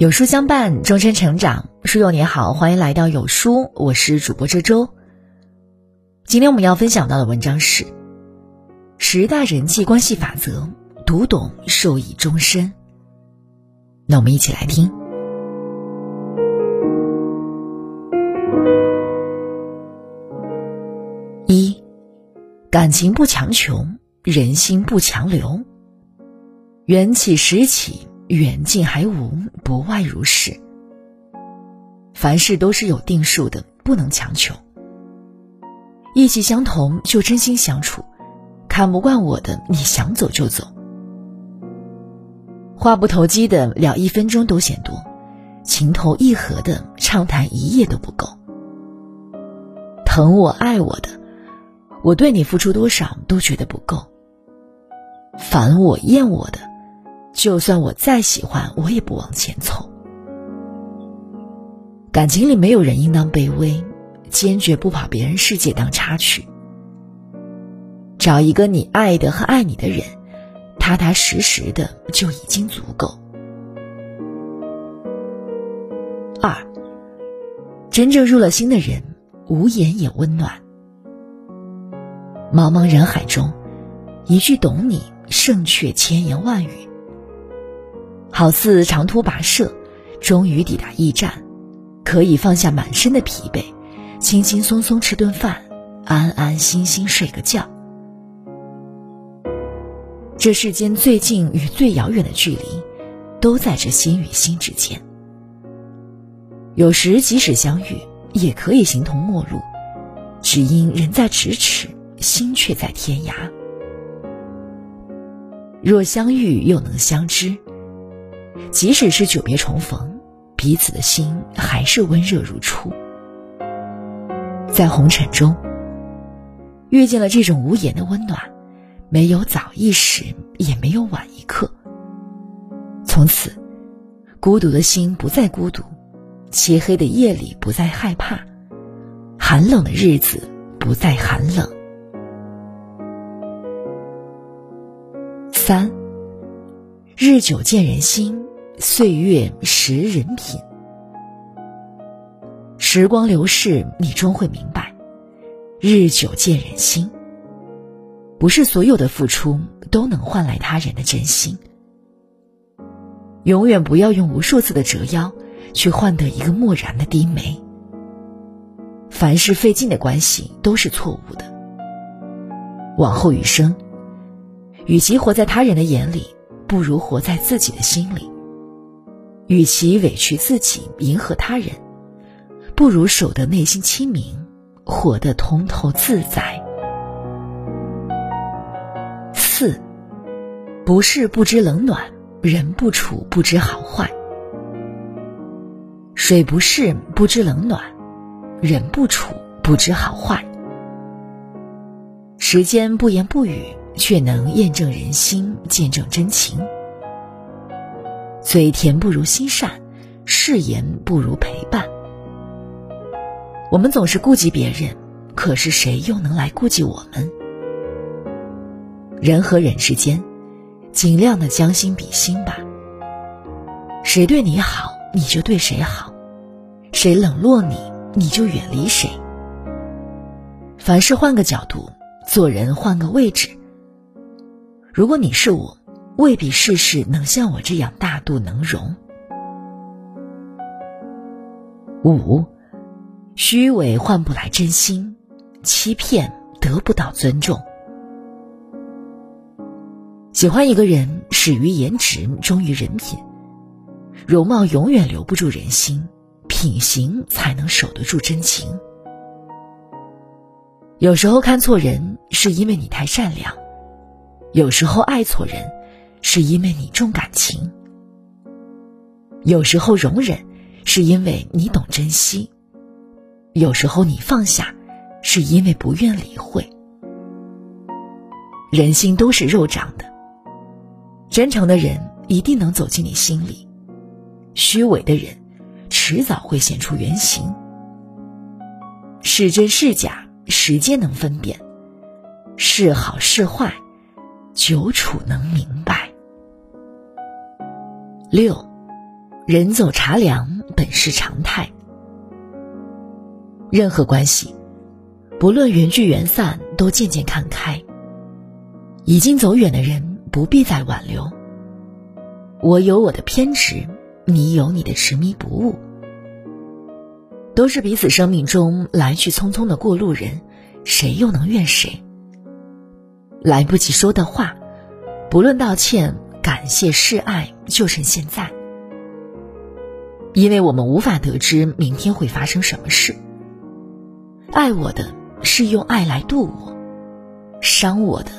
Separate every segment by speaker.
Speaker 1: 有书相伴，终身成长。书友你好，欢迎来到有书，我是主播周周。今天我们要分享到的文章是《十大人际关系法则》，读懂受益终身。那我们一起来听。一，感情不强求，人心不强留。缘起时起。远近还无，不外如是。凡事都是有定数的，不能强求。意气相同就真心相处，看不惯我的，你想走就走。话不投机的聊一分钟都嫌多，情投意合的畅谈一夜都不够。疼我爱我的，我对你付出多少都觉得不够。烦我厌我的。就算我再喜欢，我也不往前凑。感情里没有人应当卑微，坚决不把别人世界当插曲。找一个你爱的和爱你的人，踏踏实实的就已经足够。二，真正入了心的人，无言也温暖。茫茫人海中，一句懂你胜却千言万语。好似长途跋涉，终于抵达驿站，可以放下满身的疲惫，轻轻松松吃顿饭，安安心心睡个觉。这世间最近与最遥远的距离，都在这心与心之间。有时即使相遇，也可以形同陌路，只因人在咫尺，心却在天涯。若相遇又能相知。即使是久别重逢，彼此的心还是温热如初。在红尘中，遇见了这种无言的温暖，没有早一时，也没有晚一刻。从此，孤独的心不再孤独，漆黑的夜里不再害怕，寒冷的日子不再寒冷。三，日久见人心。岁月识人品，时光流逝，你终会明白，日久见人心。不是所有的付出都能换来他人的真心。永远不要用无数次的折腰，去换得一个漠然的低眉。凡是费劲的关系都是错误的。往后余生，与其活在他人的眼里，不如活在自己的心里。与其委屈自己迎合他人，不如守得内心清明，活得通透自在。四，不是不知冷暖，人不处不知好坏。水不试不知冷暖，人不处不知好坏。时间不言不语，却能验证人心，见证真情。嘴甜不如心善，誓言不如陪伴。我们总是顾及别人，可是谁又能来顾及我们？人和人之间，尽量的将心比心吧。谁对你好，你就对谁好；谁冷落你，你就远离谁。凡事换个角度，做人换个位置。如果你是我。未必事事能像我这样大度能容。五，虚伪换不来真心，欺骗得不到尊重。喜欢一个人，始于颜值，忠于人品。容貌永远留不住人心，品行才能守得住真情。有时候看错人，是因为你太善良；有时候爱错人。是因为你重感情，有时候容忍，是因为你懂珍惜；有时候你放下，是因为不愿理会。人心都是肉长的，真诚的人一定能走进你心里，虚伪的人迟早会显出原形。是真是假，时间能分辨；是好是坏，久处能明白。六，人走茶凉本是常态。任何关系，不论缘聚缘散，都渐渐看开。已经走远的人，不必再挽留。我有我的偏执，你有你的执迷不悟。都是彼此生命中来去匆匆的过路人，谁又能怨谁？来不及说的话，不论道歉、感谢、示爱，就趁现在。因为我们无法得知明天会发生什么事。爱我的是用爱来度我，伤我的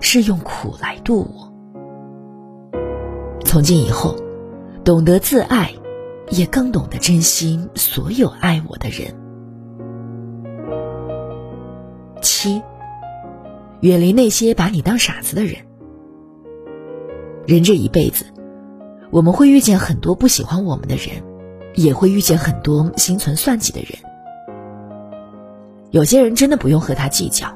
Speaker 1: 是用苦来度我。从今以后，懂得自爱，也更懂得珍惜所有爱我的人。七，远离那些把你当傻子的人。人这一辈子，我们会遇见很多不喜欢我们的人，也会遇见很多心存算计的人。有些人真的不用和他计较，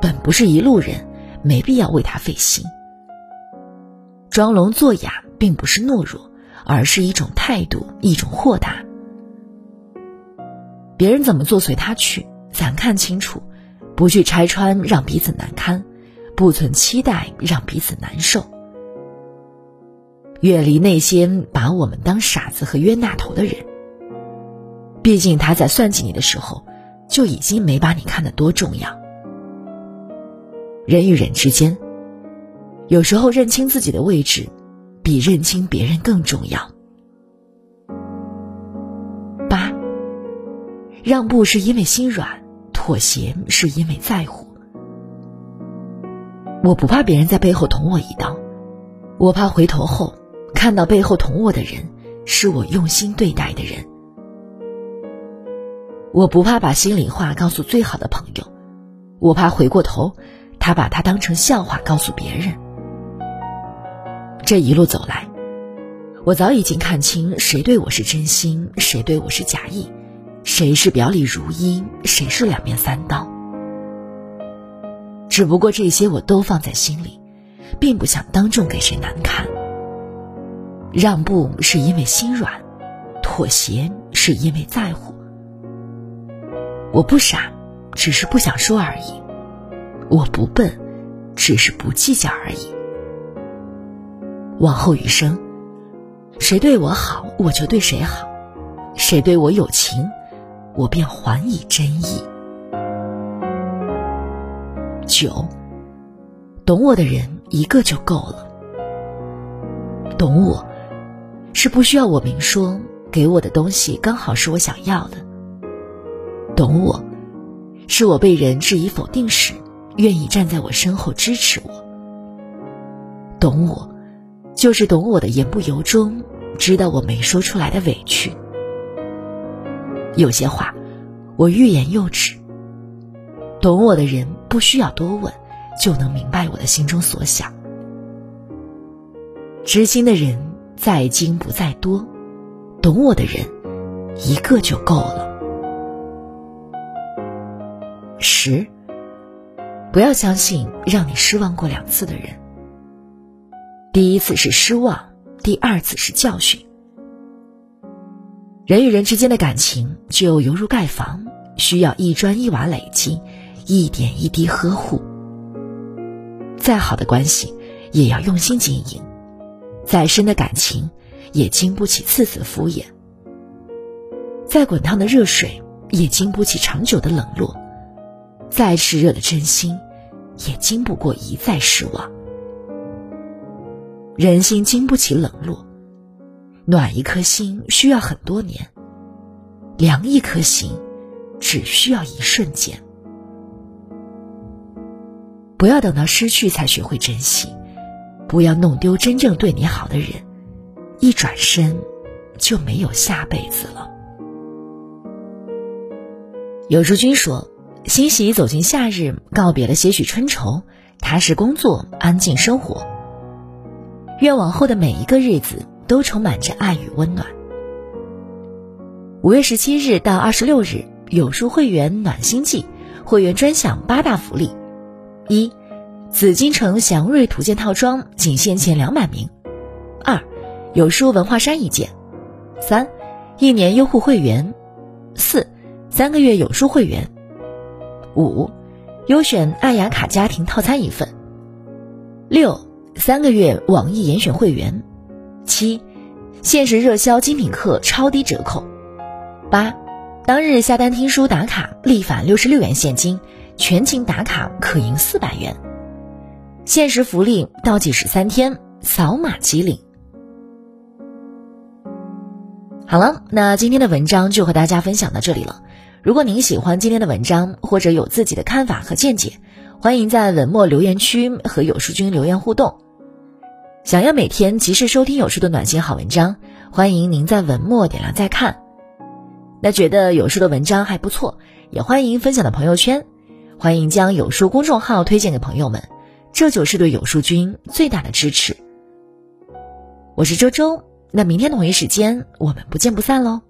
Speaker 1: 本不是一路人，没必要为他费心。装聋作哑并不是懦弱，而是一种态度，一种豁达。别人怎么做随他去，咱看清楚，不去拆穿让彼此难堪，不存期待让彼此难受。远离那些把我们当傻子和冤大头的人。毕竟他在算计你的时候。就已经没把你看得多重要。人与人之间，有时候认清自己的位置，比认清别人更重要。八，让步是因为心软，妥协是因为在乎。我不怕别人在背后捅我一刀，我怕回头后看到背后捅我的人，是我用心对待的人。我不怕把心里话告诉最好的朋友，我怕回过头，他把他当成笑话告诉别人。这一路走来，我早已经看清谁对我是真心，谁对我是假意，谁是表里如一，谁是两面三刀。只不过这些我都放在心里，并不想当众给谁难堪。让步是因为心软，妥协是因为在乎。我不傻，只是不想说而已；我不笨，只是不计较而已。往后余生，谁对我好，我就对谁好；谁对我有情，我便还以真意。九，懂我的人一个就够了。懂我，是不需要我明说，给我的东西刚好是我想要的。懂我，是我被人质疑否定时，愿意站在我身后支持我。懂我，就是懂我的言不由衷，知道我没说出来的委屈。有些话，我欲言又止。懂我的人不需要多问，就能明白我的心中所想。知心的人在精不在多，懂我的人一个就够了。十，不要相信让你失望过两次的人。第一次是失望，第二次是教训。人与人之间的感情就犹如盖房，需要一砖一瓦累积，一点一滴呵护。再好的关系，也要用心经营；再深的感情，也经不起次次敷衍；再滚烫的热水，也经不起长久的冷落。再炽热的真心，也经不过一再失望。人心经不起冷落，暖一颗心需要很多年，凉一颗心只需要一瞬间。不要等到失去才学会珍惜，不要弄丢真正对你好的人，一转身就没有下辈子了。有书君说。欣喜走进夏日，告别了些许春愁，踏实工作，安静生活。愿往后的每一个日子都充满着爱与温暖。五月十七日到二十六日，有书会员暖心季，会员专享八大福利：一、紫禁城祥瑞图鉴套装仅限前两百名；二、有书文化衫一件；三，一年优酷会员；四，三个月有书会员；五，优选爱雅卡家庭套餐一份；六，三个月网易严选会员；七，限时热销精品课超低折扣；八，当日下单听书打卡立返六十六元现金，全勤打卡可赢四百元。限时福利倒计时三天，扫码即领。好了，那今天的文章就和大家分享到这里了。如果您喜欢今天的文章，或者有自己的看法和见解，欢迎在文末留言区和有书君留言互动。想要每天及时收听有书的暖心好文章，欢迎您在文末点亮再看。那觉得有书的文章还不错，也欢迎分享到朋友圈，欢迎将有书公众号推荐给朋友们。这就是对有书君最大的支持。我是周周，那明天同一时间我们不见不散喽。